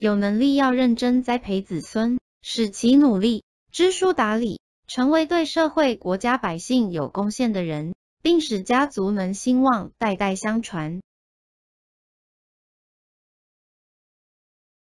有能力要认真栽培子孙使其努力知书达理成为对社会国家百姓有贡献的人并使家族能兴旺代代相传。